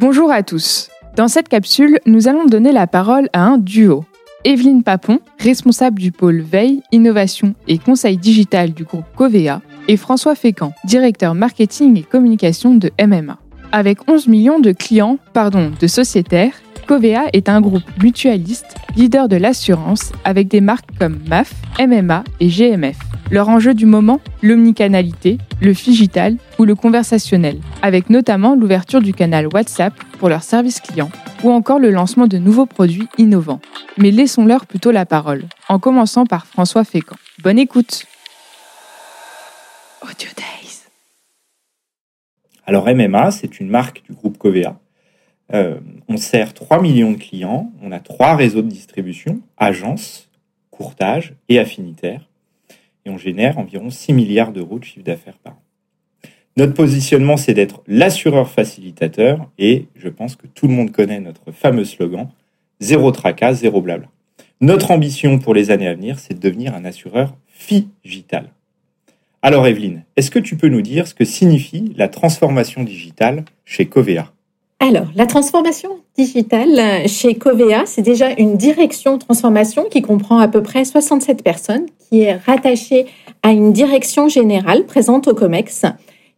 Bonjour à tous. Dans cette capsule, nous allons donner la parole à un duo. Evelyne Papon, responsable du pôle veille, innovation et conseil digital du groupe Covea, et François Fécamp, directeur marketing et communication de MMA. Avec 11 millions de clients, pardon, de sociétaires, Covea est un groupe mutualiste, leader de l'assurance, avec des marques comme MAF, MMA et GMF. Leur enjeu du moment, l'omnicanalité, le figital ou le conversationnel, avec notamment l'ouverture du canal WhatsApp pour leurs services clients ou encore le lancement de nouveaux produits innovants. Mais laissons-leur plutôt la parole, en commençant par François Fécamp. Bonne écoute Audio Days. Alors MMA, c'est une marque du groupe Covea. Euh, on sert 3 millions de clients, on a trois réseaux de distribution, agences, courtage et affinitaires génère environ 6 milliards d'euros de chiffre d'affaires par an. Notre positionnement, c'est d'être l'assureur facilitateur et je pense que tout le monde connaît notre fameux slogan zéro tracas, zéro blabla. Notre ambition pour les années à venir, c'est de devenir un assureur figital. Alors Evelyne, est-ce que tu peux nous dire ce que signifie la transformation digitale chez Covea? Alors, la transformation digitale chez Covea, c'est déjà une direction transformation qui comprend à peu près 67 personnes, qui est rattachée à une direction générale présente au COMEX.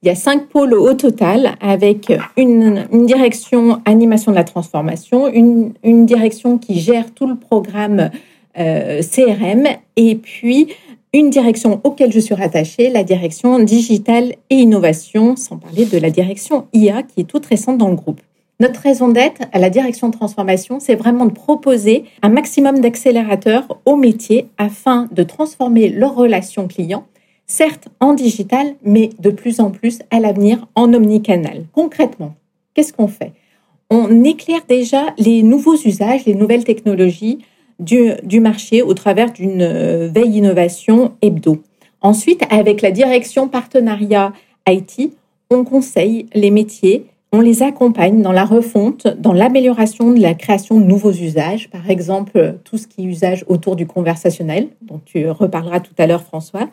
Il y a cinq pôles au total avec une, direction animation de la transformation, une, direction qui gère tout le programme euh, CRM et puis une direction auquel je suis rattachée, la direction digitale et innovation, sans parler de la direction IA qui est toute récente dans le groupe. Notre raison d'être à la direction transformation, c'est vraiment de proposer un maximum d'accélérateurs aux métiers afin de transformer leurs relations clients, certes en digital, mais de plus en plus à l'avenir en omnicanal. Concrètement, qu'est-ce qu'on fait? On éclaire déjà les nouveaux usages, les nouvelles technologies du, du marché au travers d'une euh, veille innovation hebdo. Ensuite, avec la direction partenariat IT, on conseille les métiers on les accompagne dans la refonte, dans l'amélioration de la création de nouveaux usages, par exemple tout ce qui est usage autour du conversationnel, dont tu reparleras tout à l'heure François,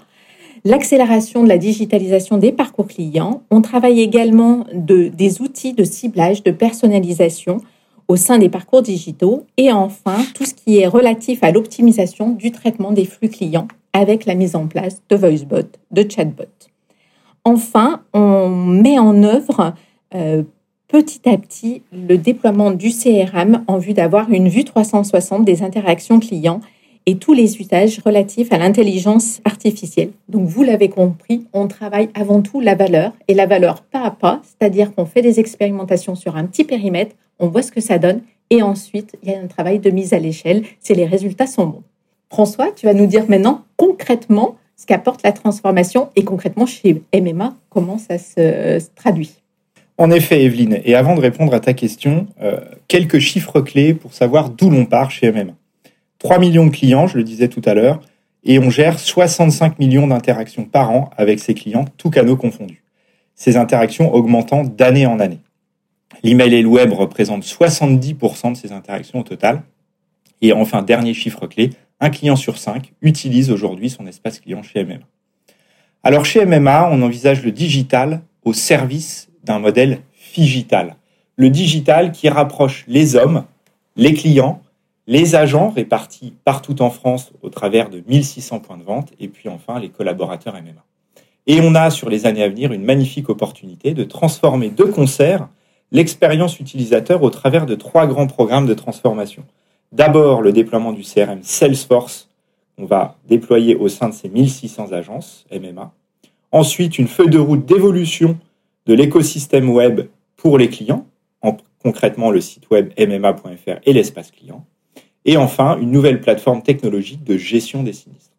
l'accélération de la digitalisation des parcours clients. On travaille également de, des outils de ciblage, de personnalisation au sein des parcours digitaux et enfin tout ce qui est relatif à l'optimisation du traitement des flux clients avec la mise en place de VoiceBot, de chatbot. Enfin, on met en œuvre petit à petit le déploiement du CRM en vue d'avoir une vue 360 des interactions clients et tous les usages relatifs à l'intelligence artificielle. Donc vous l'avez compris, on travaille avant tout la valeur et la valeur pas à pas, c'est-à-dire qu'on fait des expérimentations sur un petit périmètre, on voit ce que ça donne et ensuite il y a un travail de mise à l'échelle si les résultats sont bons. François, tu vas nous dire maintenant concrètement ce qu'apporte la transformation et concrètement chez MMA, comment ça se traduit? En effet, Evelyne, et avant de répondre à ta question, euh, quelques chiffres clés pour savoir d'où l'on part chez MM. 3 millions de clients, je le disais tout à l'heure, et on gère 65 millions d'interactions par an avec ces clients, tous canaux confondus. Ces interactions augmentant d'année en année. L'email et le web représentent 70% de ces interactions au total. Et enfin, dernier chiffre clé, un client sur cinq utilise aujourd'hui son espace client chez MMA. Alors chez MMA, on envisage le digital au service d'un modèle digital. Le digital qui rapproche les hommes, les clients, les agents répartis partout en France au travers de 1600 points de vente et puis enfin les collaborateurs MMA. Et on a sur les années à venir une magnifique opportunité de transformer de concert l'expérience utilisateur au travers de trois grands programmes de transformation. D'abord le déploiement du CRM Salesforce, on va déployer au sein de ces 1600 agences MMA. Ensuite, une feuille de route d'évolution de l'écosystème web pour les clients, en, concrètement le site web mma.fr et l'espace client. Et enfin, une nouvelle plateforme technologique de gestion des sinistres.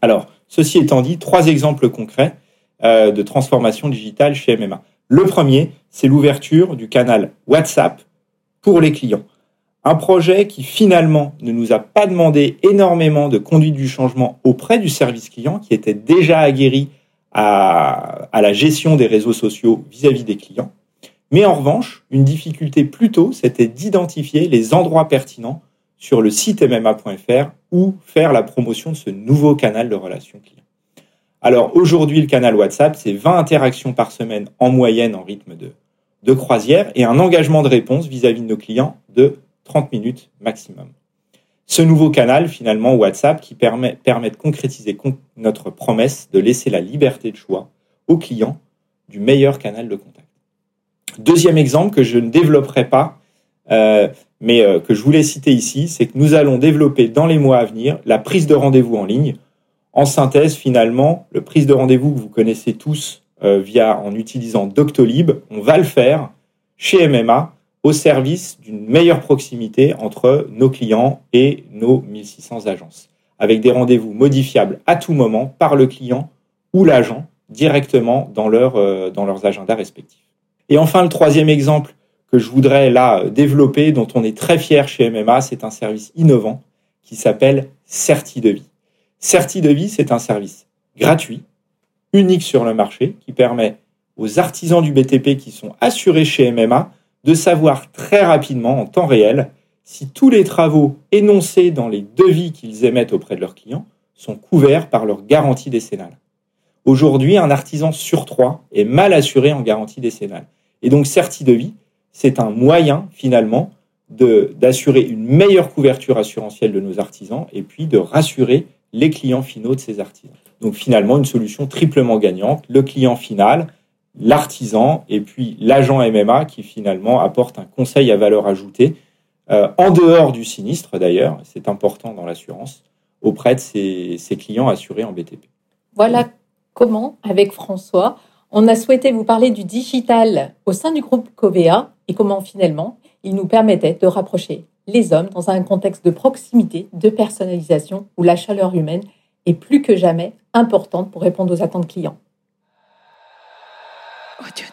Alors, ceci étant dit, trois exemples concrets euh, de transformation digitale chez MMA. Le premier, c'est l'ouverture du canal WhatsApp pour les clients. Un projet qui finalement ne nous a pas demandé énormément de conduite du changement auprès du service client, qui était déjà aguerri à, la gestion des réseaux sociaux vis-à-vis des clients. Mais en revanche, une difficulté plutôt, c'était d'identifier les endroits pertinents sur le site mma.fr où faire la promotion de ce nouveau canal de relation client. Alors aujourd'hui, le canal WhatsApp, c'est 20 interactions par semaine en moyenne en rythme de de croisière et un engagement de réponse vis-à-vis de nos clients de 30 minutes maximum. Ce nouveau canal, finalement, WhatsApp, qui permet, de concrétiser notre promesse de laisser la liberté de choix aux clients du meilleur canal de contact. Deuxième exemple que je ne développerai pas, euh, mais euh, que je voulais citer ici, c'est que nous allons développer dans les mois à venir la prise de rendez-vous en ligne. En synthèse, finalement, le prise de rendez-vous que vous connaissez tous euh, via en utilisant Doctolib, on va le faire chez MMA au service d'une meilleure proximité entre nos clients et nos 1600 agences, avec des rendez-vous modifiables à tout moment par le client ou l'agent directement dans, euh, dans leurs agendas respectifs. Et enfin, le troisième exemple que je voudrais là développer, dont on est très fier chez MMA, c'est un service innovant qui s'appelle CertiDevis. CertiDevis, c'est un service gratuit unique sur le marché qui permet aux artisans du BTP qui sont assurés chez MMA de savoir très rapidement, en temps réel, si tous les travaux énoncés dans les devis qu'ils émettent auprès de leurs clients sont couverts par leur garantie décennale. Aujourd'hui, un artisan sur trois est mal assuré en garantie décennale. Et donc, CertiDevis, c'est un moyen, finalement, d'assurer une meilleure couverture assurantielle de nos artisans et puis de rassurer les clients finaux de ces artisans. Donc finalement, une solution triplement gagnante. Le client final, l'artisan et puis l'agent MMA qui finalement apporte un conseil à valeur ajoutée euh, en dehors du sinistre d'ailleurs, c'est important dans l'assurance, auprès de ses, clients assurés en BTP. Voilà comment, avec François, on a souhaité vous parler du digital au sein du groupe Covea et comment finalement il nous permettait de rapprocher les hommes dans un contexte de proximité, de personnalisation où la chaleur humaine est plus que jamais importante pour répondre aux attentes clients. Audio